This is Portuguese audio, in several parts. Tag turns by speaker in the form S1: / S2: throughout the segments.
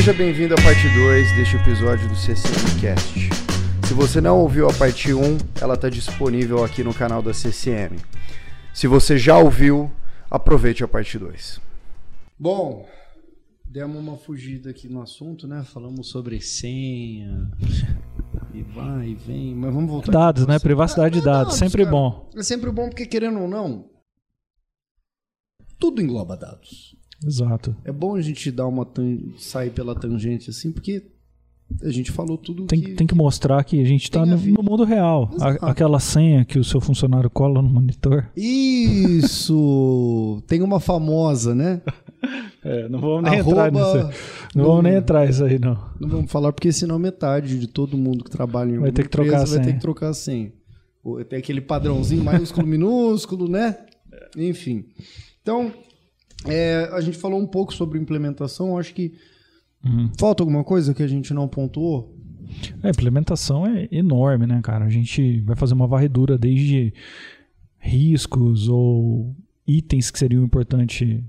S1: Seja bem-vindo à parte 2 deste episódio do CCMcast. Se você não ouviu a parte 1, ela está disponível aqui no canal da CCM. Se você já ouviu, aproveite a parte 2. Bom, demos uma fugida aqui no assunto, né? Falamos sobre senha e vai e vem, mas vamos voltar.
S2: Dados, né? Privacidade de dados, sempre
S1: cara.
S2: bom.
S1: É sempre bom porque, querendo ou não, tudo engloba dados.
S2: Exato.
S1: É bom a gente dar uma sair pela tangente assim, porque a gente falou tudo
S2: Tem,
S1: que,
S2: tem que mostrar que a gente está no, no mundo real. A- aquela senha que o seu funcionário cola no monitor.
S1: Isso! Tem uma famosa, né?
S2: É, não vamos
S1: Arroba-
S2: Não vamos nem entrar nisso aí, não.
S1: Não vamos falar porque senão metade de todo mundo que trabalha em
S2: Vai ter que trocar
S1: empresa
S2: a
S1: vai ter
S2: senha.
S1: que trocar a senha. Tem aquele padrãozinho maiúsculo, minúsculo, né? Enfim. Então, é, a gente falou um pouco sobre implementação. Acho que
S2: Uhum.
S1: falta alguma coisa que a gente não pontuou.
S2: A implementação é enorme, né, cara? A gente vai fazer uma varredura desde riscos ou itens que seriam importantes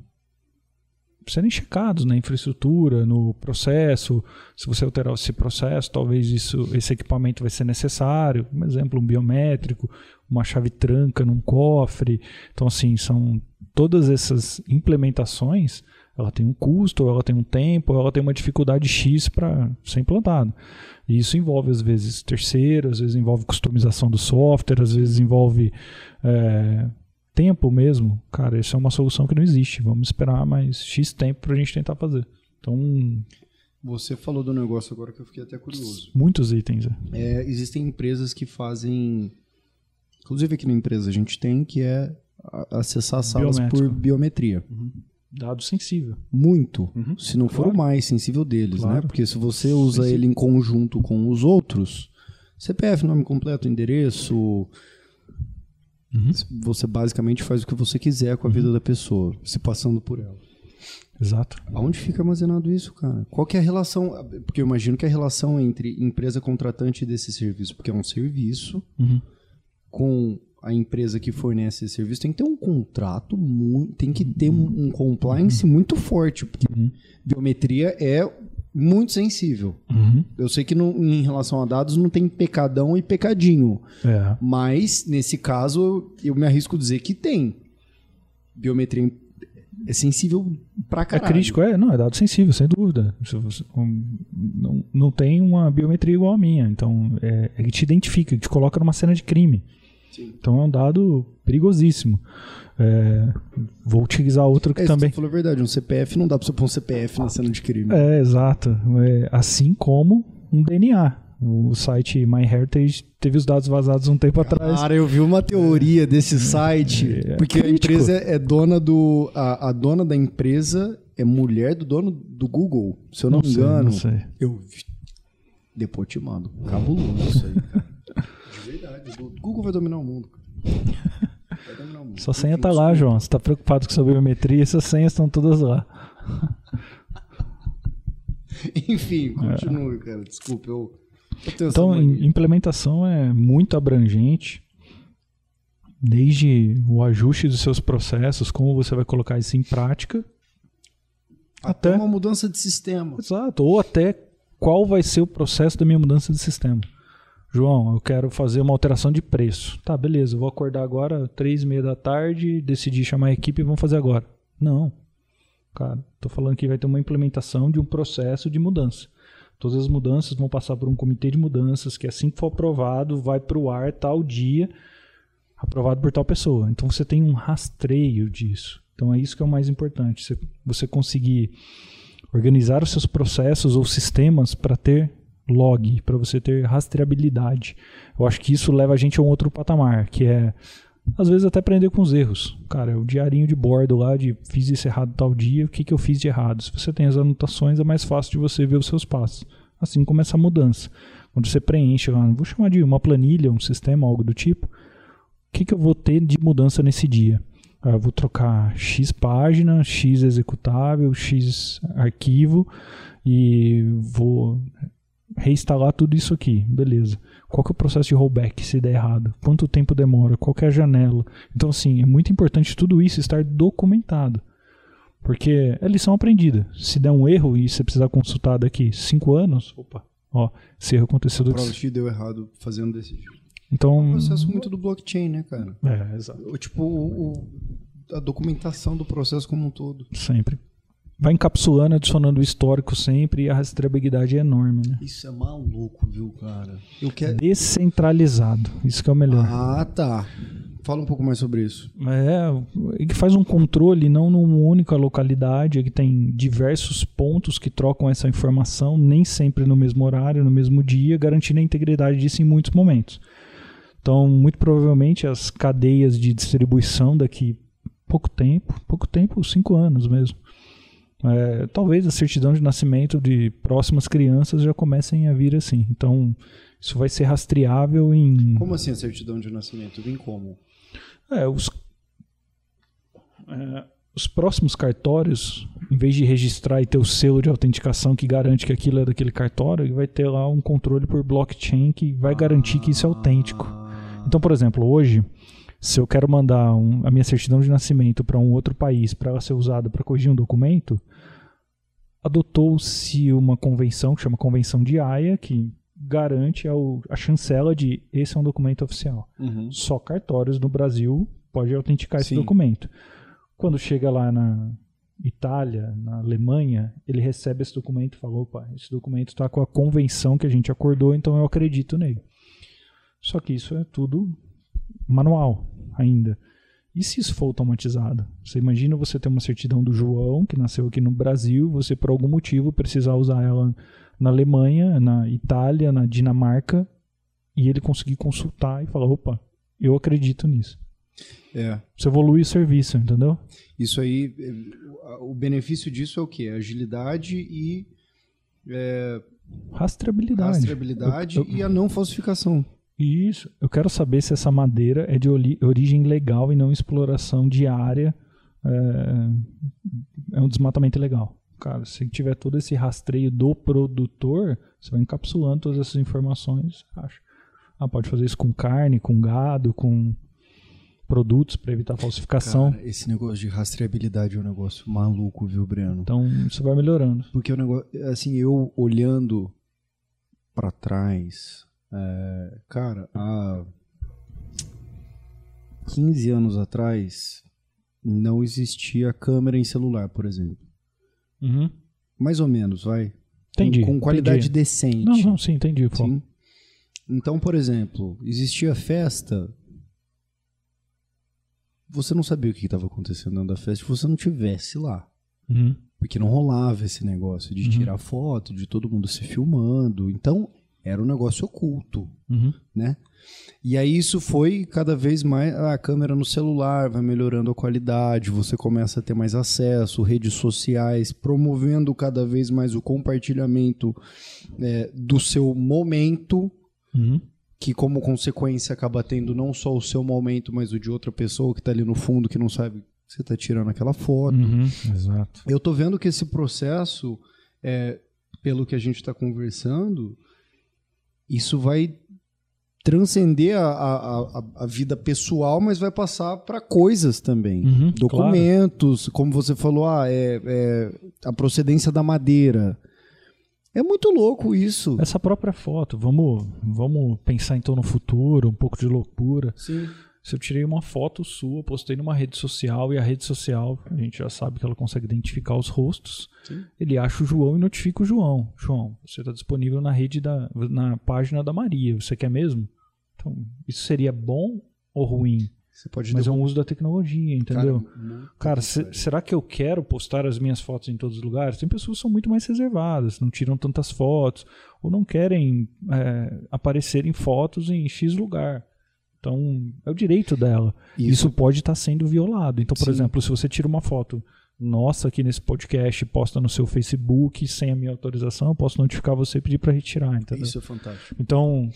S2: serem checados na infraestrutura, no processo. Se você alterar esse processo, talvez isso, esse equipamento vai ser necessário. Um exemplo, um biométrico, uma chave tranca num cofre. Então, assim, são todas essas implementações. Ela tem um custo, ela tem um tempo, ela tem uma dificuldade X para ser implantada. E isso envolve, às vezes, terceiro, às vezes envolve customização do software, às vezes envolve é, tempo mesmo. Cara, isso é uma solução que não existe. Vamos esperar mais X tempo para a gente tentar fazer. Então,
S1: Você falou do negócio agora que eu fiquei até curioso.
S2: muitos itens. é.
S1: É, existem empresas que fazem. Inclusive aqui na empresa a gente tem que é acessar salas por
S2: Biométrico.
S1: biometria.
S2: Dado sensível.
S1: Muito.
S2: Uhum.
S1: Se não for
S2: Claro.
S1: o mais sensível deles, né?
S2: Claro.
S1: Porque se você usa
S2: Sensível.
S1: ele em conjunto com os outros, CPF, nome completo, endereço,
S2: Uhum.
S1: Você basicamente faz o que você quiser com a vida da pessoa, se passando por ela.
S2: Exato.
S1: Aonde fica armazenado isso, cara? Qual que é a relação? Porque eu imagino que a relação entre empresa contratante desse serviço, porque é um serviço,
S2: Uhum.
S1: com a empresa que fornece esse serviço, tem que ter um contrato, tem que ter um, um compliance muito forte, porque
S2: Uhum.
S1: biometria é muito sensível.
S2: Uhum.
S1: Eu sei que não- em relação a dados não tem pecadão e pecadinho,
S2: É.
S1: mas nesse caso eu me arrisco a dizer que tem. Biometria é sensível pra
S2: É
S1: caralho.
S2: crítico, é, não, é dado sensível, sem dúvida. Não, não tem uma biometria igual a minha, então é, é que te identifica, te coloca numa cena de crime.
S1: Sim.
S2: Então é um dado perigosíssimo. É, vou utilizar outro que
S1: É,
S2: também.
S1: Você falou a verdade, um CPF não dá pra você pôr um CPF na cena de crime.
S2: É, exato. É, assim como um DNA. O site MyHeritage teve os dados vazados um tempo atrás.
S1: Cara, eu vi uma teoria desse site,
S2: É
S1: porque a empresa é dona do. A, a dona da empresa é mulher do dono do Google, se eu não, me
S2: sei,
S1: engano.
S2: não sei.
S1: Eu vi. Depois te mando. Cabuloso isso aí, cara. De verdade. O Google vai dominar o mundo, cara. Vai dominar o mundo.
S2: Sua senha tá lá. João. Você tá preocupado com sua biometria, essas senhas estão todas lá.
S1: Enfim, continue, cara. Desculpa, eu. eu
S2: Então, implementação é muito abrangente, desde o ajuste dos seus processos, como você vai colocar isso em prática,
S1: até
S2: até-
S1: uma mudança de sistema.
S2: exato, ou até qual vai ser o processo da minha mudança de sistema. João, eu quero fazer uma alteração de preço. Tá, beleza, vou acordar agora, três e meia da tarde, decidi chamar a equipe e vamos fazer agora. Não. Cara, tô falando que vai ter uma implementação de um processo de mudança. Todas as mudanças vão passar por um comitê de mudanças que assim que for aprovado, vai para o ar tal dia, aprovado por tal pessoa. Então você tem um rastreio disso. Então é isso que é o mais importante. Você, você conseguir organizar os seus processos ou sistemas para ter log, para você ter rastreabilidade. Eu acho que isso leva a gente a um outro patamar, que é às vezes até aprender com os erros. Cara, o diarinho de bordo lá de fiz isso errado tal dia, o que, que eu fiz de errado. Se você tem as anotações, é mais fácil de você ver os seus passos. Assim como essa mudança. Quando você preenche lá, vou chamar de uma planilha, um sistema, algo do tipo, o que, que eu vou ter de mudança nesse dia? Ah, eu vou trocar X página, X executável, X arquivo e vou reinstalar tudo isso aqui. Beleza. Qual que é o processo de rollback se der errado? Quanto tempo demora? Qual que é a janela? Então, assim, é muito importante tudo isso estar documentado. Porque é lição aprendida. Se der um erro e você precisar consultar daqui cinco anos, opa, ó, esse erro aconteceu
S1: A
S2: daqui.
S1: prova deu errado fazendo desse jeito. É
S2: Então,
S1: um processo muito do blockchain, né, cara?
S2: é, exato.
S1: O, tipo, o, o- a documentação do processo como um todo.
S2: Sempre. Vai encapsulando, adicionando o histórico sempre e a rastreabilidade é enorme, né?
S1: Isso é maluco, viu, cara? Eu quero.
S2: Descentralizado. Isso que é o melhor.
S1: Ah, tá. Fala um pouco mais sobre isso.
S2: É, que faz um controle não numa única localidade, é que tem diversos pontos que trocam essa informação, nem sempre no mesmo horário, no mesmo dia, garantindo a integridade disso em muitos momentos. Então, muito provavelmente as cadeias de distribuição daqui pouco tempo, pouco tempo, cinco anos mesmo. É, talvez a certidão de nascimento de próximas crianças já comecem a vir assim. Então, isso vai ser rastreável em
S1: Como assim a certidão de nascimento? Vem como?
S2: é, os, é, os próximos cartórios, em vez de registrar e ter o selo de autenticação que garante que aquilo é daquele cartório, vai ter lá um controle por blockchain que vai garantir que isso é autêntico. Então, por exemplo, hoje, se eu quero mandar um- a minha certidão de nascimento para um outro país para ela ser usada para corrigir um documento, adotou-se uma convenção que chama Convenção de Haia, que garante ao- a chancela de esse é um documento oficial
S1: uhum.
S2: só cartórios no Brasil podem autenticar esse
S1: Sim.
S2: documento. Quando chega lá na Itália, na Alemanha, ele recebe esse documento e fala: opa, esse documento está com a convenção que a gente acordou, então eu acredito nele. Só que isso é tudo manual ainda. E se isso for automatizado? Você imagina você ter uma certidão do João, que nasceu aqui no Brasil, você por algum motivo precisar usar ela na Alemanha, na Itália, na Dinamarca, e ele conseguir consultar e falar, opa, eu acredito nisso.
S1: É.
S2: Você evolui o serviço, entendeu?
S1: Isso aí, eh, o benefício disso é o quê? Agilidade e é,
S2: Rastreabilidade.
S1: rastreabilidade
S2: Eu- eu-
S1: e a não falsificação.
S2: Isso. Eu quero saber se essa madeira é de origem legal e não exploração diária. É, é um desmatamento ilegal. Cara, se tiver todo esse rastreio do produtor, você vai encapsulando todas essas informações. Acho. Ah, pode fazer isso com carne, com gado, com produtos para evitar falsificação.
S1: Cara, esse negócio de rastreabilidade é um negócio maluco, viu, Breno?
S2: Então, isso vai melhorando.
S1: Porque o negócio, assim, eu olhando pra trás, é, cara, há 15 anos atrás não existia câmera em celular, por exemplo.
S2: Uhum.
S1: Mais ou menos, vai.
S2: Entendi.
S1: Com, com qualidade
S2: entendi.
S1: decente.
S2: Não, não, sim, entendi. Pô.
S1: Sim. Então, por exemplo, existia festa. Você não sabia o que estava acontecendo dentro da festa se você não tivesse lá.
S2: Uhum.
S1: Porque não rolava esse negócio de
S2: Uhum.
S1: tirar foto, de todo mundo se filmando. Então, era um negócio oculto,
S2: Uhum.
S1: né? E aí isso foi cada vez mais. A câmera no celular vai melhorando a qualidade, você começa a ter mais acesso, redes sociais, promovendo cada vez mais o compartilhamento é, do seu momento
S2: Uhum.
S1: que como consequência acaba tendo não só o seu momento, mas o de outra pessoa que tá ali no fundo que não sabe que você tá tirando aquela foto.
S2: Uhum. Exato.
S1: Eu tô vendo que esse processo, é, pelo que a gente está conversando, isso vai transcender a, a, a, vida pessoal, mas vai passar para coisas também.
S2: Uhum,
S1: Documentos, como você falou, ah, é, é a procedência da madeira. É muito louco isso.
S2: Essa própria foto, vamos, vamos pensar então no futuro, um pouco de loucura.
S1: Sim.
S2: Se eu tirei uma foto sua, postei numa rede social e a rede social, a gente já sabe que ela consegue identificar os rostos.
S1: Sim.
S2: Ele acha o João e notifica o João. João, você está disponível na rede da, na página da Maria. Você quer mesmo? Então, isso seria bom ou ruim?
S1: Você pode
S2: Mas é um uso da tecnologia, entendeu?
S1: Cara,
S2: se- será que eu quero postar as minhas fotos em todos os lugares? Tem pessoas que são muito mais reservadas, não tiram tantas fotos, ou não querem é, aparecer em fotos em X lugar. Então, é o direito dela. Isso, pode estar sendo violado. Então, por
S1: Sim.
S2: exemplo, se você tira uma foto nossa aqui nesse podcast posta no seu Facebook sem a minha autorização, eu posso notificar você e pedir para retirar, entendeu?
S1: Isso é fantástico.
S2: Então,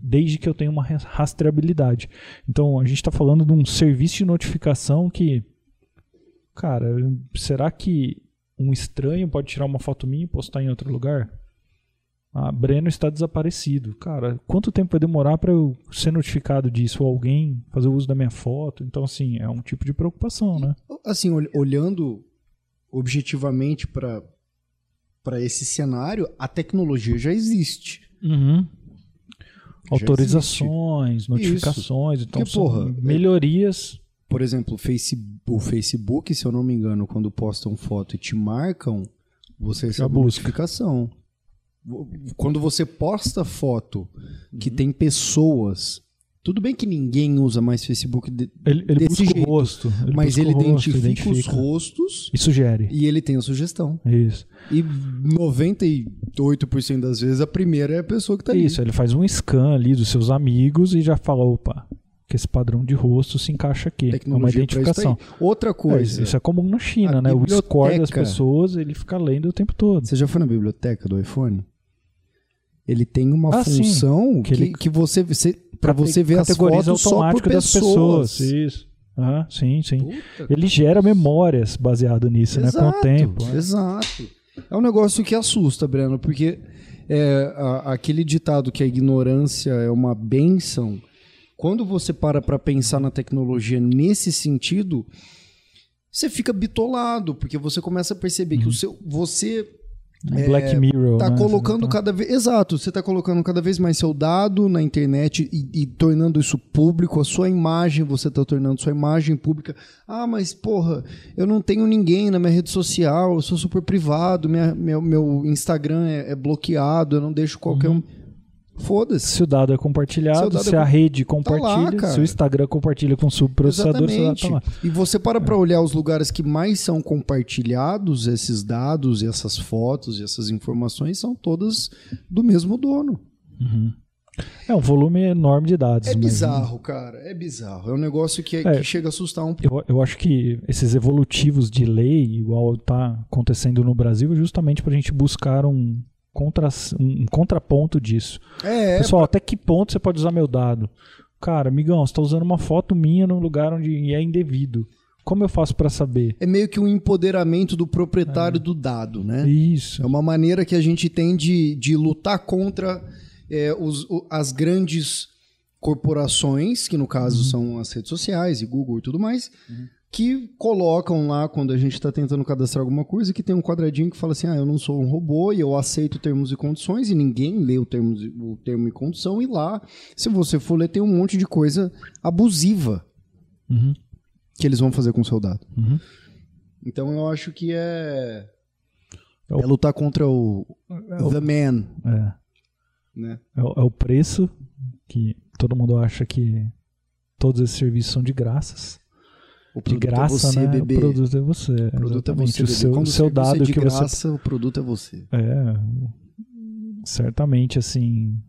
S2: desde que eu tenha uma ras- rastreabilidade. Então, a gente está falando de um serviço de notificação que, cara, será que um estranho pode tirar uma foto minha e postar em outro lugar? Ah, Breno está desaparecido. Cara, quanto tempo vai demorar para eu ser notificado disso? Ou alguém fazer uso da minha foto? Então, assim, é um tipo de preocupação, né?
S1: Assim, ol- olhando objetivamente para para esse cenário, a tecnologia já existe.
S2: Uhum.
S1: Já
S2: Autorizações,
S1: existe.
S2: notificações, então
S1: Porque, porra,
S2: melhorias.
S1: Por exemplo, o Face- o Facebook, se eu não me engano, quando postam foto e te marcam, você recebe
S2: busca.
S1: notificação. Quando você posta foto que
S2: Uhum.
S1: tem pessoas, tudo bem que ninguém usa mais Facebook de-
S2: Ele, ele
S1: desse
S2: busca
S1: jeito,
S2: o rosto. Ele
S1: mas ele
S2: o rosto,
S1: identifica, os
S2: identifica.
S1: rostos
S2: E sugere.
S1: e ele tem a sugestão.
S2: Isso.
S1: E 98% das vezes a primeira é a pessoa que tá ali.
S2: Isso, ele faz um scan ali dos seus amigos e já fala, opa, que esse padrão de rosto se encaixa aqui. É uma
S1: Tecnologia pra isso
S2: identificação.
S1: Outra
S2: É,
S1: coisa,
S2: isso é comum na China, né? O score das
S1: biblioteca-
S2: pessoas, ele fica lendo o tempo todo.
S1: Você já foi na biblioteca do iPhone? Ele tem uma
S2: Ah,
S1: função
S2: Que
S1: que,
S2: ele-
S1: que você, você para você ver as fotos só por
S2: automático das
S1: pessoas.
S2: pessoas. Isso. Aham, sim, sim.
S1: Puta,
S2: Ele gera memórias baseado nisso, né? Com o
S1: exato,
S2: tempo. né?
S1: Exato. É um negócio que assusta, Breno, porque é, a- aquele ditado que a ignorância é uma benção, quando você para para pensar na tecnologia nesse sentido, você fica bitolado, porque você começa a perceber que o seu, você
S2: Um Black Mirror.
S1: tá
S2: né?
S1: colocando cada vez. Exato, você tá colocando cada vez mais seu dado na internet e, e tornando isso público, a sua imagem, você tá tornando sua imagem pública. Ah, mas porra, eu não tenho ninguém na minha rede social, eu sou super privado, minha, meu, meu Instagram é, é bloqueado, eu não deixo qualquer um. Foda-se.
S2: Se o dado é compartilhado,
S1: Se o dado
S2: se
S1: é
S2: a rede compartilha,
S1: cara.
S2: se o Instagram compartilha com o subprocessador,
S1: Exatamente.
S2: tá lá.
S1: E você para para olhar os lugares que mais são compartilhados, esses dados, essas fotos e essas informações são todas do mesmo dono.
S2: É um volume enorme de dados.
S1: É
S2: mas-
S1: bizarro, cara. É bizarro. É um negócio que,
S2: É.
S1: que chega a assustar um pouco.
S2: Eu, eu acho que esses evolutivos de lei, igual está acontecendo no Brasil, é justamente para a gente buscar um, contra, um contraponto disso.
S1: É,
S2: Pessoal, até que ponto você pode usar meu dado? Cara, amigão, você está usando uma foto minha num lugar onde é indevido. Como eu faço para saber?
S1: é meio que um empoderamento do proprietário do dado, né?
S2: Isso.
S1: É uma maneira que a gente tem de, de lutar contra é, os- o- as grandes corporações, que no caso são as redes sociais e Google e tudo mais, que colocam lá, quando a gente está tentando cadastrar alguma coisa, que tem um quadradinho que fala assim, ah, eu não sou um robô e eu aceito termos e condições, e ninguém lê o, termos, e- o termo e condição, e lá, se você for ler, tem um monte de coisa abusiva
S2: Uhum,
S1: que eles vão fazer com o seu dado.
S2: uhum.
S1: Então eu acho que é,
S2: É o-
S1: é lutar contra o,
S2: É o-
S1: the man,
S2: É.
S1: né?
S2: É o, é o preço que todo mundo acha que todos esses serviços são de graças.
S1: O
S2: De
S1: produto
S2: graça,
S1: é você,
S2: né?
S1: bebê.
S2: O produto é você.
S1: O produto é
S2: exatamente.
S1: você,
S2: o seu, o seu dado
S1: é de
S2: que você
S1: graça, o produto é você.
S2: É, certamente, assim,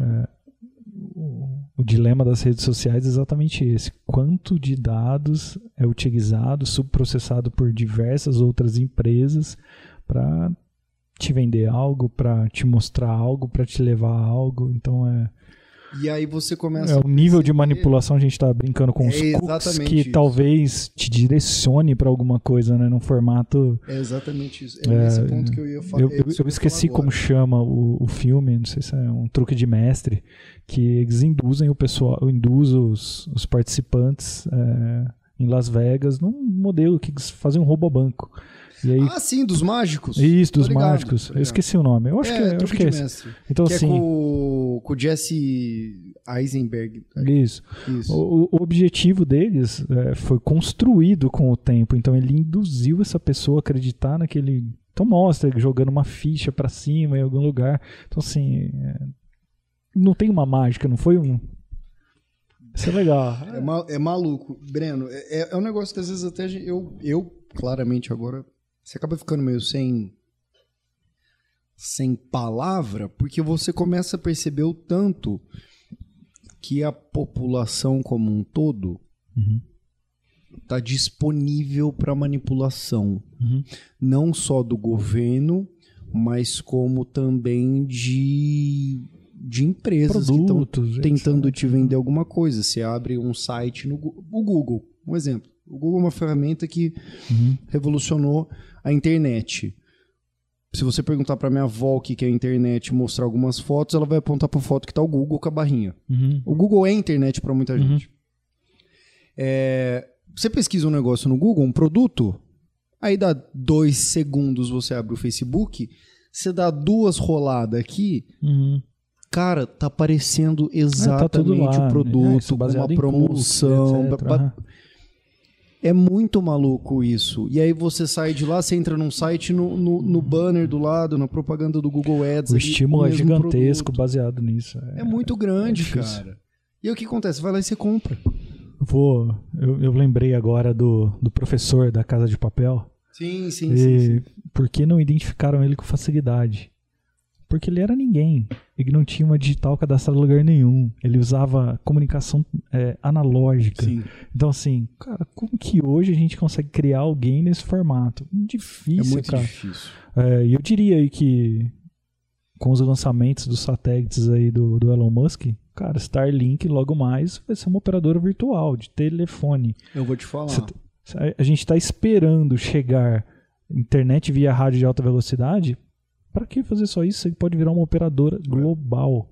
S2: é, o, o dilema das redes sociais é exatamente esse. Quanto de dados é utilizado, subprocessado por diversas outras empresas para te vender algo, para te mostrar algo, para te levar a algo. Então, é,
S1: E aí você começa
S2: é o nível de manipulação, a gente está brincando com os
S1: É
S2: cookies que
S1: isso.
S2: talvez te direcione para alguma coisa, né? Num formato
S1: É exatamente isso. É, nesse ponto que eu ia falar.
S2: eu,
S1: é
S2: eu- eu
S1: que
S2: esqueci como chama o, o filme, não sei se é um truque de mestre, que eles induzem o pessoal, induzem os, os participantes é, em Las Vegas num modelo que eles fazem um roubo a banco. E aí,
S1: Ah, sim, dos mágicos.
S2: isso, dos
S1: ligado,
S2: mágicos. Eu esqueci o nome. Eu acho
S1: é,
S2: que é, eu acho que é esse.
S1: mestre.
S2: Então,
S1: que é
S2: assim,
S1: com, o- com o Jesse Eisenberg.
S2: isso.
S1: Isso.
S2: O, o objetivo deles é, foi construído com o tempo. Então ele induziu essa pessoa a acreditar naquele. Então mostra ele jogando uma ficha pra cima em algum lugar. Então assim, é, não tem uma mágica, não foi um. Isso é legal.
S1: É, ma- é maluco. Breno, é, é- é um negócio que às vezes até a gente- eu, eu, claramente agora, você acaba ficando meio sem sem palavra, porque você começa a perceber o tanto que a população como um todo
S2: Uhum.
S1: está disponível para manipulação,
S2: Uhum.
S1: não só do governo, mas como também de, de empresas que estão
S2: Produtos.
S1: tentando
S2: etc.
S1: te vender alguma coisa. Você abre um site no o Google, um exemplo. O Google é uma ferramenta que
S2: Uhum.
S1: revolucionou a internet. Se você perguntar para minha avó o que é a internet mostrar algumas fotos, ela vai apontar para foto que tá o Google com a barrinha.
S2: Uhum.
S1: O Google é internet para muita
S2: Uhum.
S1: gente. É, você pesquisa um negócio no Google, um produto, Aí dá dois segundos, você abre o Facebook, você dá duas roladas aqui,
S2: Uhum.
S1: cara, tá aparecendo
S2: É, tá
S1: exatamente
S2: lá,
S1: o
S2: né?
S1: produto,
S2: Isso,
S1: com
S2: baseado
S1: uma promoção.
S2: etc.
S1: É muito maluco isso. E aí você sai de lá, você entra num site, no, no, no banner do lado, na propaganda do Google Ads.
S2: O estímulo é gigantesco
S1: produto.
S2: baseado nisso.
S1: É muito grande,
S2: difícil.
S1: cara. E aí o que acontece? Vai lá e você compra.
S2: Vou, eu, eu lembrei agora do, do professor da Casa de Papel.
S1: Sim, sim,
S2: E por que não identificaram ele com facilidade? Porque ele era ninguém. Ele não tinha uma digital cadastrada em lugar nenhum. Ele usava comunicação é, analógica.
S1: Sim.
S2: Então, assim, cara, como que hoje a gente consegue criar alguém nesse formato?
S1: É
S2: Difícil,
S1: muito
S2: cara.
S1: difícil.
S2: É, E eu diria aí que com os lançamentos dos satélites aí do, do Elon Musk, cara, Starlink logo mais vai ser uma operadora virtual de telefone.
S1: Eu vou te falar.
S2: A gente está esperando chegar internet via rádio de alta velocidade. Para que fazer só isso? Você pode virar uma operadora global.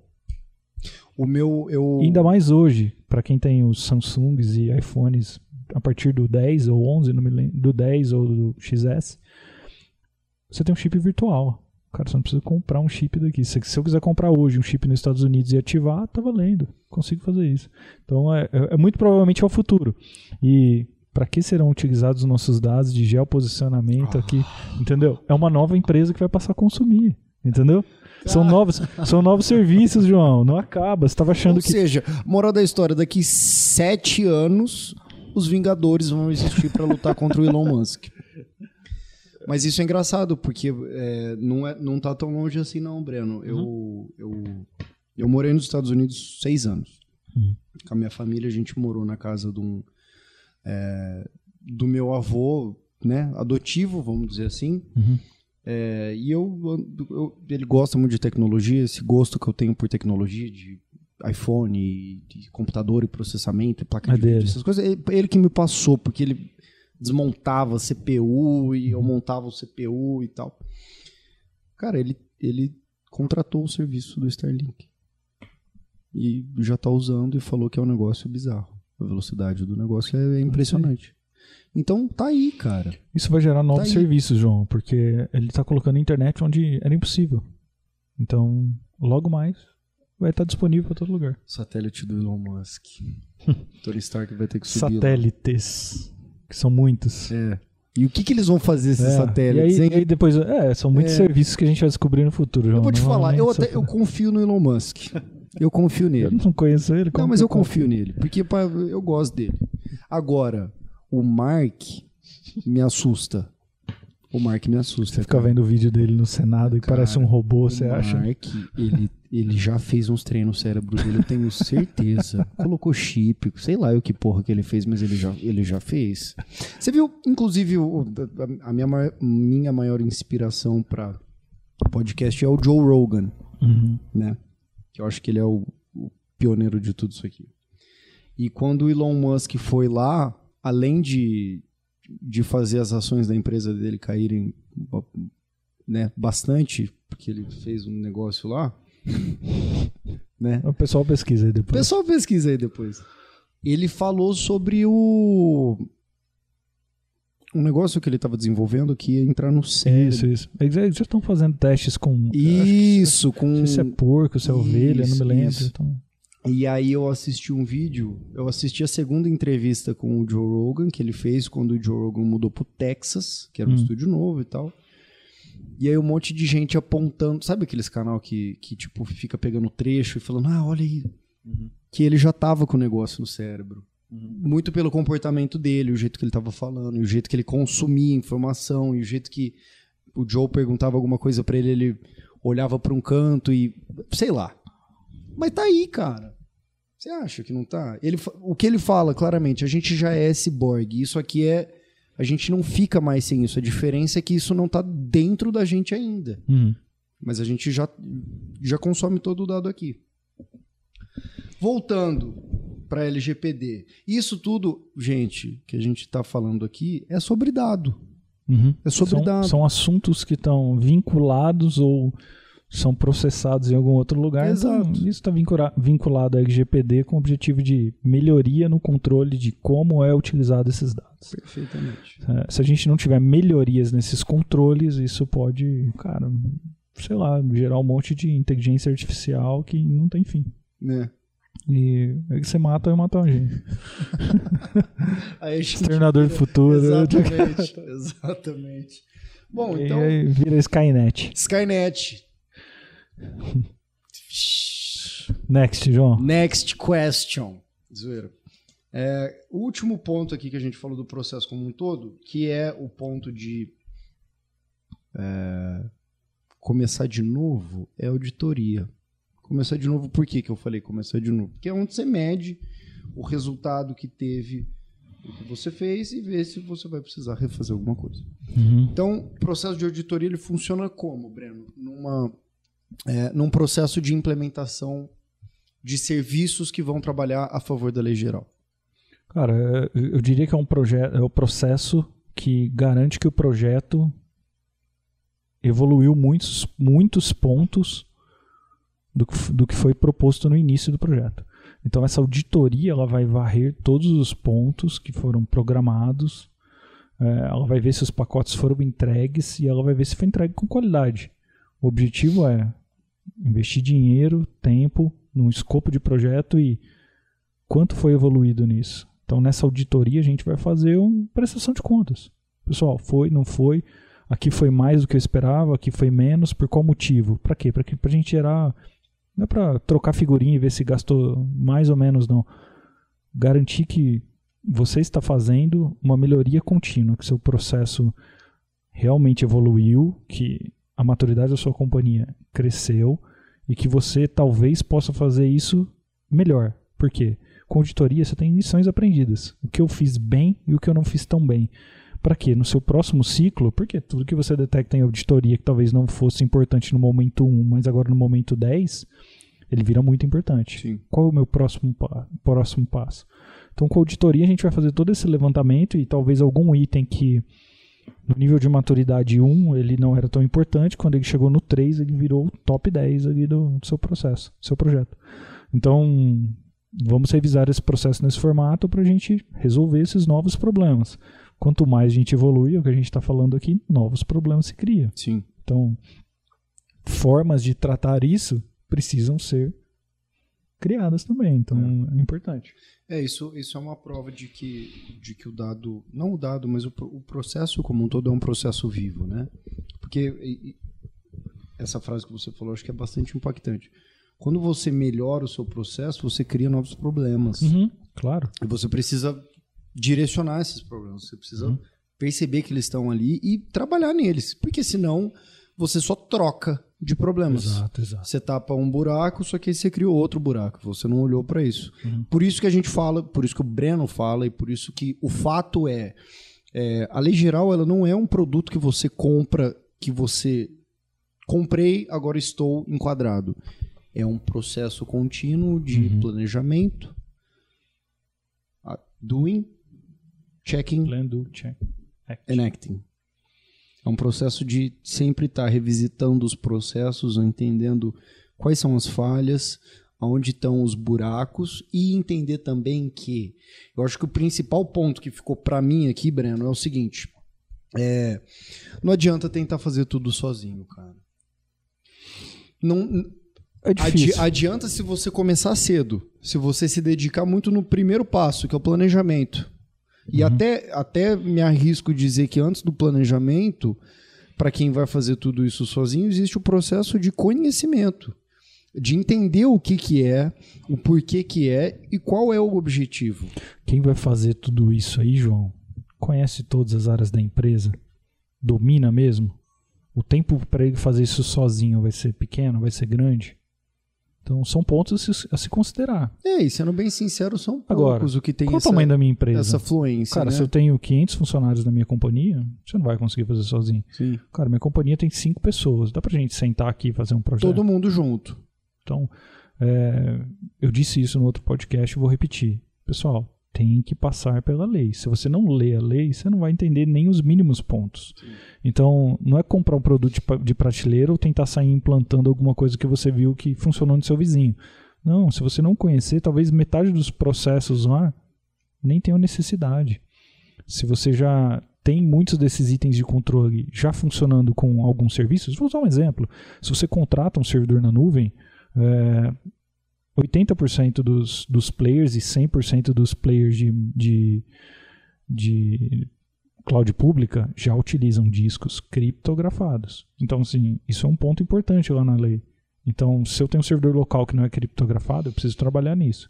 S1: O meu. Eu...
S2: Ainda mais hoje, para quem tem os Samsungs e iPhones a partir do 10 ou 11, não me lembro, do 10 ou do XS, você tem um chip virtual. Cara, você não precisa comprar um chip daqui. Se, se eu quiser comprar hoje um chip nos Estados Unidos e ativar, tá valendo. Consigo fazer isso. Então, é, é- é muito provavelmente é o futuro. E para que serão utilizados os nossos dados de geoposicionamento aqui? Entendeu? É uma nova empresa que vai passar a consumir. Entendeu? São novos, são novos serviços, João. Não acaba. Você estava achando
S1: Ou
S2: que
S1: seja, moral da história, daqui sete anos os Vingadores vão existir para lutar contra o Elon Musk. Mas isso é engraçado, porque é, não, é, não tá tão longe assim não, Breno. Eu, eu, eu morei nos Estados Unidos seis anos.
S2: Uhum.
S1: Com a minha família, a gente morou na casa de um, é, do meu avô, né, adotivo, vamos dizer assim.
S2: Uhum.
S1: É, e eu, eu- ele gosta muito de tecnologia, esse gosto que eu tenho por tecnologia, de iPhone, de computador e processamento, e placa de vídeo, essas coisas, ele, ele que me passou, porque ele desmontava CPU e eu montava o CPU e tal. Cara, ele, ele contratou o serviço do Starlink. E já tá usando e falou que é um negócio bizarro. A velocidade do negócio é impressionante. Então tá aí, cara.
S2: Isso vai gerar novos
S1: Tá
S2: serviços, João, porque ele está colocando internet onde era impossível. Então, logo mais, vai estar disponível para todo lugar.
S1: Satélite do Elon Musk. Tony Stark vai ter que subir. lá.
S2: Satélites, que são muitos.
S1: É. E o que, que eles vão fazer esses
S2: É,
S1: satélites,
S2: e aí, e aí depois, é, são muitos
S1: É.
S2: serviços que a gente vai descobrir no futuro, João.
S1: Eu vou te falar, eu, até, eu confio no Elon Musk. Eu confio
S2: eu
S1: nele.
S2: não conheço ele.
S1: Não, mas eu confio nele, porque pá, eu gosto dele. Agora, o Mark me assusta. O Mark me assusta.
S2: Você fica vendo o vídeo dele no Senado e
S1: Cara,
S2: parece um robô,
S1: o
S2: você acha?
S1: Mark, ele, ele já fez uns treinos no cérebro dele, eu tenho certeza. Colocou chip, sei lá o que porra que ele fez, mas ele já, ele já fez. Você viu, inclusive, o- a, a minha, maior- minha maior inspiração para podcast é o Joe Rogan,
S2: Uhum.
S1: né? Que eu acho que ele é o, o pioneiro de tudo isso aqui. E quando o Elon Musk foi lá, além de, de fazer as ações da empresa dele caírem né, bastante, porque ele fez um negócio lá, né?
S2: O pessoal pesquisa aí
S1: O
S2: depois.
S1: pessoal pesquisa aí depois. Ele falou sobre o um negócio que ele estava desenvolvendo que ia entrar no cérebro.
S2: Isso, isso. Eles eles já estão fazendo testes com. que
S1: Isso, com
S2: Não sei se é porco, se é ovelha, não
S1: Isso,
S2: me lembro.
S1: isso.
S2: Então,
S1: E aí eu assisti um vídeo, eu assisti a segunda entrevista com o Joe Rogan, que ele fez quando o Joe Rogan mudou pro Texas, que era um
S2: Hum.
S1: estúdio novo e tal. E aí um monte de gente apontando, sabe aqueles canal que, que tipo fica pegando trecho e falando, ah, olha aí, que ele já tava com o negócio no cérebro. Muito pelo comportamento dele, o jeito que ele tava falando, o jeito que ele consumia informação, e o jeito que o Joe perguntava alguma coisa pra ele, ele olhava pra um canto e sei lá. Mas tá aí, cara. Você acha que não tá? Ele, o que ele fala claramente, a gente já é cyborg. Isso aqui é. A gente não fica mais sem isso. A diferença é que isso não tá dentro da gente ainda.
S2: uhum.
S1: Mas a gente já, já consome todo o dado aqui. Voltando para LGPD. Isso tudo, gente, que a gente está falando aqui é sobre dado.
S2: Uhum.
S1: É sobre
S2: são,
S1: dado.
S2: são assuntos que estão vinculados ou são processados em algum outro lugar. Então,
S1: Exato.
S2: isso está vinculado à LGPD com o objetivo de melhoria no controle de como é utilizado esses dados.
S1: Perfeitamente.
S2: É, se a gente não tiver melhorias nesses controles, isso pode, cara, sei lá, gerar um monte de inteligência artificial que não tem fim.
S1: Né?
S2: E aí você mata, eu mato a gente.
S1: Aí a gente
S2: Exterminador do futuro.
S1: Exatamente. Exatamente. Bom,
S2: E
S1: então.
S2: aí vira Skynet.
S1: Skynet.
S2: Next, João.
S1: Next question. Zoeira. É, o último ponto aqui que a gente falou do processo como um todo, que é o ponto de é, começar de novo, é auditoria. Começar de novo, por que, que eu falei começar de novo? Porque é onde você mede o resultado que teve o que você fez e vê se você vai precisar refazer alguma coisa.
S2: Uhum.
S1: Então, o processo de auditoria ele funciona como, Breno? Numa, é, num processo de implementação de serviços que vão trabalhar a favor da lei geral.
S2: Cara, eu eu diria que é um projeto, é o processo que garante que o projeto evoluiu muitos, muitos pontos do, do que foi proposto no início do projeto. Então essa auditoria ela vai varrer todos os pontos que foram programados, eh, ela vai ver se os pacotes foram entregues e ela vai ver se foi entregue com qualidade. O objetivo é investir dinheiro, tempo num escopo de projeto e quanto foi evoluído nisso. Então, nessa auditoria, a gente vai fazer uma prestação de contas. Pessoal, foi, não foi? Aqui foi mais do que eu esperava, aqui foi menos, por qual motivo? Para quê? Para a gente gerar. Não é para trocar figurinha e ver se gastou mais ou menos, não. Garantir que você está fazendo uma melhoria contínua, que seu processo realmente evoluiu, que a maturidade da sua companhia cresceu e que você talvez possa fazer isso melhor. Por quê? Com auditoria você tem lições aprendidas. O que eu fiz bem e o que eu não fiz tão bem. Para quê? No seu próximo ciclo, porque tudo que você detecta em auditoria que talvez não fosse importante no momento 1, mas agora no momento 10, ele vira muito importante.
S1: Sim.
S2: Qual é o meu próximo, próximo passo? Então, com a auditoria, a gente vai fazer todo esse levantamento e talvez algum item que no nível de maturidade 1 ele não era tão importante, quando ele chegou no 3, ele virou o top 10 ali do, do seu processo, do seu projeto. Então, vamos revisar esse processo nesse formato para a gente resolver esses novos problemas. Quanto mais a gente evolui, é o que a gente está falando aqui, novos problemas se criam.
S1: Sim.
S2: Então, formas de tratar isso precisam ser criadas também. Então, é, importante.
S1: É, isso, isso é uma prova de que, de que o dado, não o dado, mas o, o processo como um todo é um processo vivo, né? Porque e- essa frase que você falou, acho que é bastante impactante. Quando você melhora o seu processo, você cria novos problemas.
S2: Claro.
S1: E você precisa direcionar esses problemas. Você precisa
S2: Uhum.
S1: perceber que eles estão ali e trabalhar neles. Porque senão você só troca de problemas.
S2: Exato, exato.
S1: Você tapa um buraco, só que aí você criou outro buraco. Você não olhou para isso.
S2: Uhum.
S1: Por isso que a gente fala, por isso que o Breno fala e por isso que o fato é, é, a lei geral ela não é um produto que você compra, que você comprei, agora estou enquadrado. É um processo contínuo de
S2: Uhum.
S1: planejamento, doing, checking
S2: Plan, do, check.
S1: Acting. É um processo de sempre estar revisitando os processos, entendendo quais são as falhas, aonde estão os buracos e entender também que eu acho que o principal ponto que ficou para mim aqui, Breno, é o seguinte: é, não adianta tentar fazer tudo sozinho, cara. Não,
S2: É
S1: Adi-
S2: difícil.
S1: adianta se você começar cedo, se você se dedicar muito no primeiro passo, que é o planejamento. E
S2: Uhum.
S1: até, até me arrisco dizer que antes do planejamento, para quem vai fazer tudo isso sozinho, existe o processo de conhecimento, de entender o que, que é, o porquê que é e qual é o objetivo.
S2: Quem vai fazer tudo isso aí, João, conhece todas as áreas da empresa? Domina mesmo? O tempo para ele fazer isso sozinho vai ser pequeno, vai ser grande? Então são pontos a se, considerar.
S1: É, e sendo bem sincero, são
S2: Agora,
S1: poucos o que tem
S2: Qual
S1: essa,
S2: o tamanho da minha empresa?
S1: essa fluência.
S2: Cara,
S1: né?
S2: se eu tenho 500 funcionários na minha companhia, você não vai conseguir fazer sozinho.
S1: Sim.
S2: Cara, minha companhia tem cinco pessoas. Dá pra gente sentar aqui e fazer um projeto?
S1: Todo mundo junto.
S2: Então, é, eu disse isso no outro podcast e vou repetir. Pessoal, tem que passar pela lei. Se você não lê a lei, você não vai entender nem os mínimos pontos. Sim. Então, não é comprar um produto de prateleira ou tentar sair implantando alguma coisa que você viu que funcionou no seu vizinho. Não, se você não conhecer, talvez metade dos processos lá nem tenha necessidade. Se você já tem muitos desses itens de controle já funcionando com alguns serviços, vou usar um exemplo. Se você contrata um servidor na nuvem, é, 80% dos, dos players e 100% dos players de, de, de cloud pública já utilizam discos criptografados. Então, assim, isso é um ponto importante lá na lei. Então, se eu tenho um servidor local que não é criptografado, eu preciso trabalhar nisso.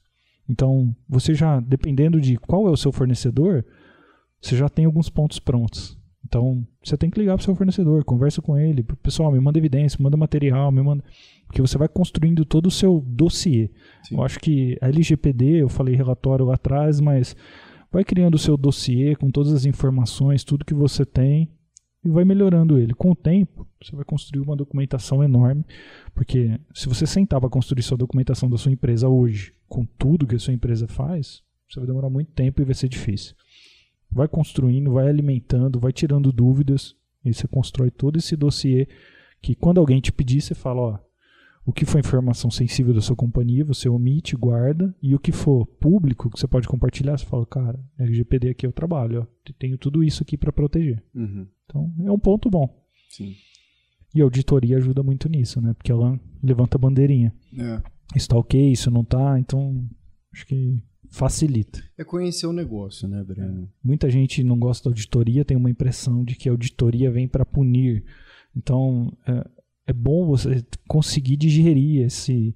S2: Então, você já, dependendo de qual é o seu fornecedor, você já tem alguns pontos prontos. Então, você tem que ligar para o seu fornecedor, conversa com ele, pessoal, me manda evidência, me manda material, me manda. Porque você vai construindo todo o seu dossiê. Sim. Eu acho que a LGPD, eu falei relatório lá atrás, mas vai criando o seu dossiê com todas as informações, tudo que você tem, e vai melhorando ele. Com o tempo, você vai construir uma documentação enorme, porque se você sentar para construir sua documentação da sua empresa hoje, com tudo que a sua empresa faz, você vai demorar muito tempo e vai ser difícil. Vai construindo, vai alimentando, vai tirando dúvidas, e você constrói todo esse dossiê que quando alguém te pedir, você fala, ó, o que for informação sensível da sua companhia, você omite, guarda, e o que for público, que você pode compartilhar, você fala, cara, LGPD aqui é o trabalho, ó, tenho tudo isso aqui para proteger. Uhum. Então, é um ponto bom.
S1: Sim.
S2: E a auditoria ajuda muito nisso, né? Porque ela levanta a bandeirinha.
S1: É.
S2: Está ok, isso não tá, então acho que facilita.
S1: É conhecer o negócio, né, Breno?
S2: Muita gente não gosta da auditoria, tem uma impressão de que a auditoria vem para punir. Então, é, é bom você conseguir digerir esse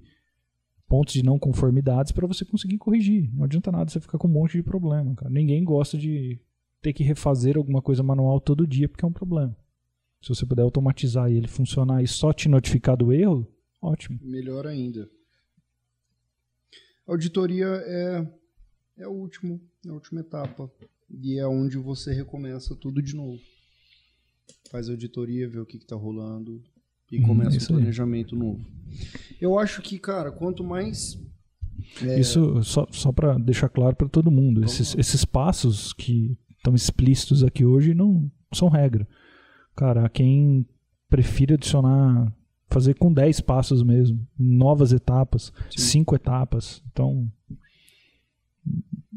S2: pontos de não conformidades para você conseguir corrigir. Não adianta nada você ficar com um monte de problema, cara. Ninguém gosta de ter que refazer alguma coisa manual todo dia porque é um problema. Se você puder automatizar e ele funcionar e só te notificar do erro, ótimo.
S1: Melhor ainda. auditoria é, é o último, é a última etapa. E é onde você recomeça tudo de novo. Faz auditoria, vê o que está rolando, e hum, começa um planejamento aí. novo. Eu acho que, cara, quanto mais.
S2: É... Isso, só, só para deixar claro para todo mundo, esses, esses passos que estão explícitos aqui hoje não são regra. Cara, quem prefira adicionar, fazer com 10 passos mesmo, novas etapas, 5 etapas. Então,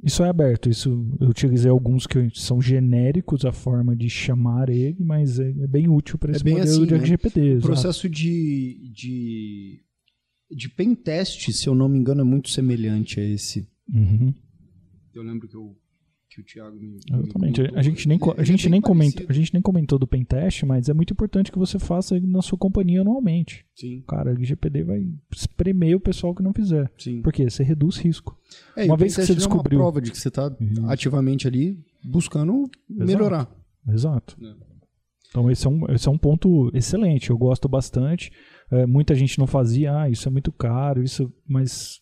S2: isso é aberto. Isso eu utilizei alguns que são genéricos a forma de chamar ele, mas é, é bem útil para é esse modelo assim, de LGPD. Né?
S1: O processo de, de, de pen test, se eu não me engano, é muito semelhante a esse.
S2: Uhum.
S1: Eu lembro que eu que o Thiago me,
S2: Exatamente. Me a gente nem, a gente nem comentou, a gente nem comentou do pentest, mas é muito importante que você faça na sua companhia anualmente.
S1: Sim.
S2: Cara, a LGPD vai espremer o pessoal que não fizer.
S1: Sim.
S2: Porque você reduz risco.
S1: É, uma vez que você descobriu, é uma prova de que você está ativamente ali buscando Exato. melhorar.
S2: Exato. É. Então esse é, um, esse é um ponto excelente. Eu gosto bastante. É, muita gente não fazia, ah, isso é muito caro, isso, mas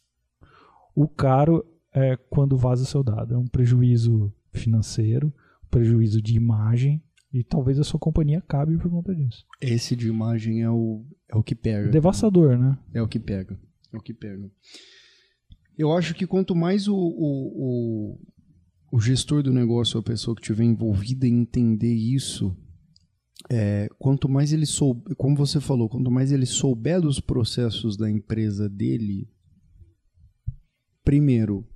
S2: o caro é quando vaza seu dado. É um prejuízo financeiro, um prejuízo de imagem e talvez a sua companhia acabe por conta disso.
S1: Esse de imagem é o, é o que pega.
S2: Devastador, né?
S1: É o que pega. É o que pega. Eu acho que quanto mais o, o, o, o gestor do negócio, a pessoa que estiver envolvida em entender isso, é, quanto mais ele souber, como você falou, quanto mais ele souber dos processos da empresa dele, primeiro,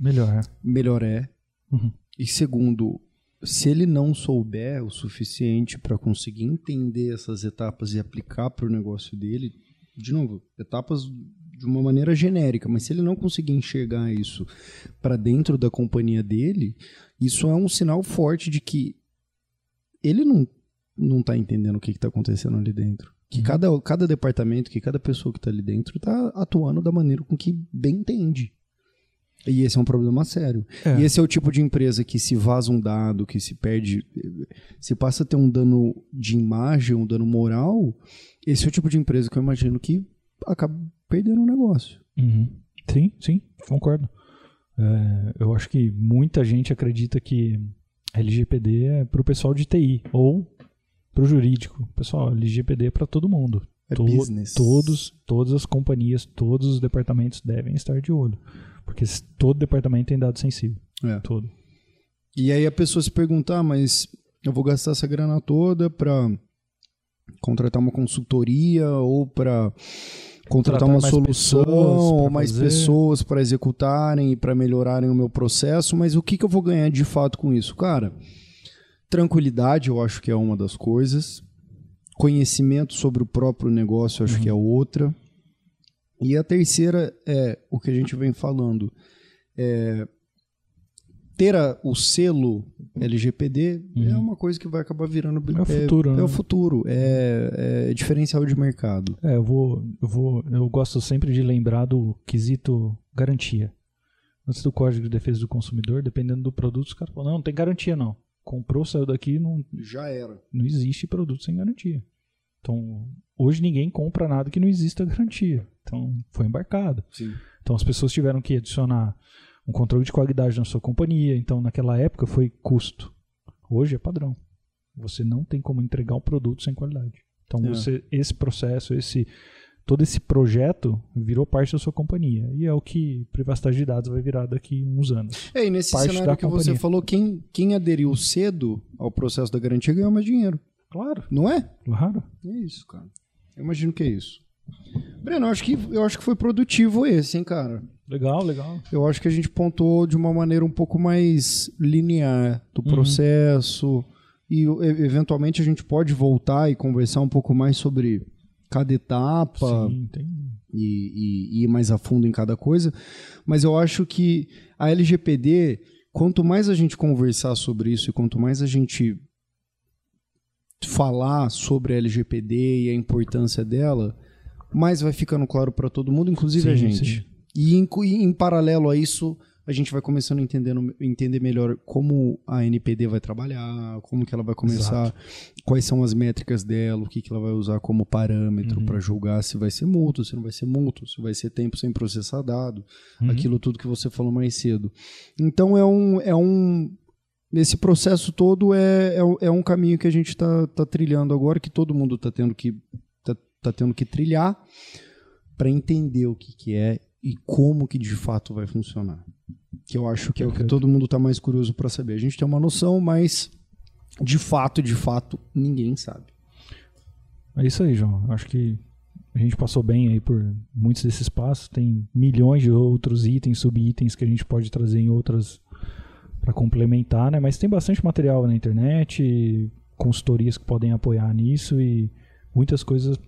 S2: Melhor. É.
S1: Melhor é.
S2: Uhum.
S1: E segundo, se ele não souber o suficiente para conseguir entender essas etapas e aplicar para o negócio dele, de novo, etapas de uma maneira genérica, mas se ele não conseguir enxergar isso para dentro da companhia dele, isso é um sinal forte de que ele não não está entendendo o que está acontecendo ali dentro. Que uhum. cada, cada departamento, que cada pessoa que está ali dentro está atuando da maneira com que bem entende. E esse é um problema sério. É. E esse é o tipo de empresa que se vaza um dado, que se perde, se passa a ter um dano de imagem, um dano moral, esse é o tipo de empresa que eu imagino que acaba perdendo o negócio.
S2: Uhum. Sim, sim, concordo. É, eu acho que muita gente acredita que LGPD é para o pessoal de TI ou para o jurídico. Pessoal, LGPD é para todo mundo.
S1: É to business.
S2: Todos, todas as companhias, todos os departamentos devem estar de olho Porque todo departamento tem dado sensível.
S1: É.
S2: Todo.
S1: E aí a pessoa se perguntar, ah, mas eu vou gastar essa grana toda para contratar uma consultoria ou para contratar uma solução ou mais fazer. pessoas para executarem e para melhorarem o meu processo, mas o que, que eu vou ganhar de fato com isso? Cara, tranquilidade eu acho que é uma das coisas, conhecimento sobre o próprio negócio eu acho uhum. que é outra, e a terceira é o que a gente vem falando, é ter a, o selo LGPD é uhum. é uma coisa que vai acabar virando
S2: é o futuro,
S1: é,
S2: né?
S1: é o futuro, é, é, diferencial de mercado.
S2: É, eu vou, eu vou, eu gosto sempre de lembrar do quesito garantia. Antes do Código de Defesa do Consumidor, dependendo do produto, os caras falam, não, não tem garantia não. Comprou, saiu daqui, não
S1: já era.
S2: Não existe produto sem garantia. Então, hoje ninguém compra nada que não exista garantia. Então, foi embarcado.
S1: Sim.
S2: Então, as pessoas tiveram que adicionar um controle de qualidade na sua companhia. Então, naquela época foi custo. Hoje é padrão. Você não tem como entregar um produto sem qualidade. Então, é. você, esse processo, esse todo esse projeto virou parte da sua companhia. E é o que privacidade de dados vai virar daqui uns anos.
S1: É, e nesse parte cenário que companhia. você falou, quem, quem aderiu cedo ao processo da garantia ganhou mais dinheiro.
S2: Claro.
S1: Não é?
S2: Claro.
S1: É isso, cara. Eu imagino que é isso. Breno, eu acho que, eu acho que foi produtivo esse, hein, cara?
S2: Legal, legal.
S1: Eu acho que a gente pontuou de uma maneira um pouco mais linear do uhum. processo. E eventualmente a gente pode voltar e conversar um pouco mais sobre cada etapa
S2: Sim, tem...
S1: e, e, e ir mais a fundo em cada coisa. Mas eu acho que a LGPD, quanto mais a gente conversar sobre isso e quanto mais a gente falar sobre a LGPD e a importância dela, mais vai ficando claro para todo mundo, inclusive sim, a gente. Sim. E em, em, paralelo a isso, a gente vai começando a entender, entender melhor como a NPD vai trabalhar, como que ela vai começar, Exato. quais são as métricas dela, o que, que ela vai usar como parâmetro uhum. para julgar se vai ser multa, se não vai ser multa, se vai ser tempo sem processar dado, uhum. aquilo tudo que você falou mais cedo. Então é um, é um esse processo todo é, é, é um caminho que a gente está tá trilhando agora, que todo mundo está tendo que tá, tá tendo que trilhar para entender o que, que é e como que de fato vai funcionar. Que eu acho que é o que todo mundo está mais curioso para saber. A gente tem uma noção, mas de fato, de fato, ninguém sabe.
S2: É isso aí, João. Acho que a gente passou bem aí por muitos desses passos. Tem milhões de outros itens, subitens que a gente pode trazer em outras para complementar, né? Mas tem bastante material na internet, consultorias que podem apoiar nisso e muitas coisas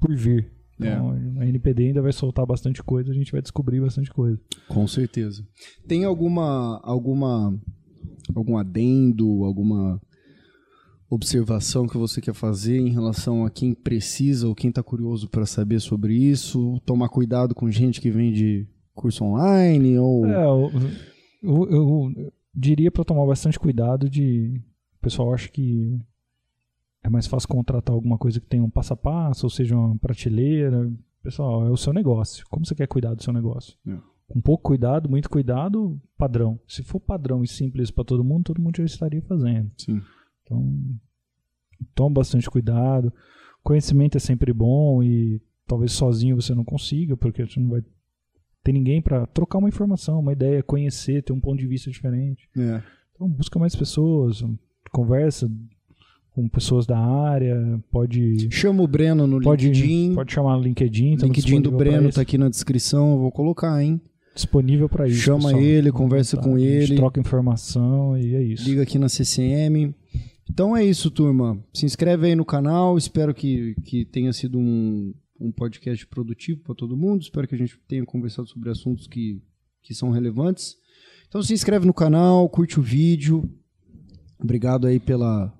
S2: por vir. Então, é. a NPD ainda vai soltar bastante coisa, a gente vai descobrir bastante coisa.
S1: Com certeza. Tem alguma alguma algum adendo, alguma observação que você quer fazer em relação a quem precisa ou quem está curioso para saber sobre isso? Tomar cuidado com gente que vem de curso online ou
S2: é, eu, eu, eu diria para tomar bastante cuidado de o pessoal acha que é mais fácil contratar alguma coisa que tenha um passo a passo, ou seja, uma prateleira. Pessoal, é o seu negócio. Como você quer cuidar do seu negócio?
S1: É.
S2: Com pouco cuidado, muito cuidado, padrão. Se for padrão e simples para todo mundo, todo mundo já estaria fazendo.
S1: Sim.
S2: Então, tome bastante cuidado. Conhecimento é sempre bom e talvez sozinho você não consiga, porque você não vai ter ninguém para trocar uma informação, uma ideia, conhecer, ter um ponto de vista diferente.
S1: É.
S2: Então, busca mais pessoas, conversa, com pessoas da área, pode...
S1: Chama o Breno no
S2: pode,
S1: LinkedIn.
S2: Pode chamar no LinkedIn.
S1: LinkedIn do Breno tá aqui na descrição, eu vou colocar, hein?
S2: Disponível para isso.
S1: Chama pessoal. ele, conversa tá, com ele.
S2: troca informação e é isso.
S1: Liga aqui na CCM. Então é isso, turma. Se inscreve aí no canal. Espero que, que tenha sido um, um podcast produtivo para todo mundo. Espero que a gente tenha conversado sobre assuntos que, que são relevantes. Então se inscreve no canal, curte o vídeo. Obrigado aí pela,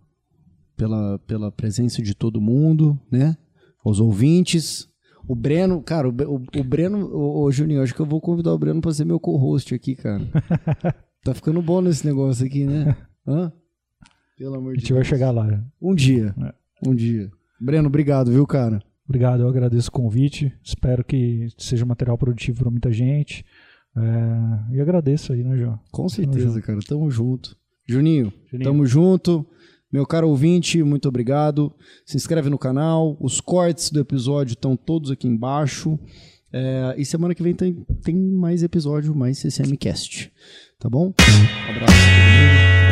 S1: pela, pela presença de todo mundo, né? Os ouvintes. O Breno, cara, o, o, o Breno, o, Juninho, acho que eu vou convidar o Breno para ser meu co-host aqui, cara. tá ficando bom nesse negócio aqui, né? Hã?
S2: Pelo amor de Deus. A gente vai chegar lá.
S1: Um dia. É. Um dia. Breno, obrigado, viu, cara?
S2: Obrigado, eu agradeço o convite. Espero que seja um material produtivo para muita gente. É, e agradeço aí, né, João?
S1: Com certeza, cara. Tamo junto. Juninho, Juninho, tamo junto. Meu caro ouvinte, muito obrigado. Se inscreve no canal. Os cortes do episódio estão todos aqui embaixo. É, e semana que vem tem, tem mais episódio, mais CCMcast. Tá bom? Um abraço.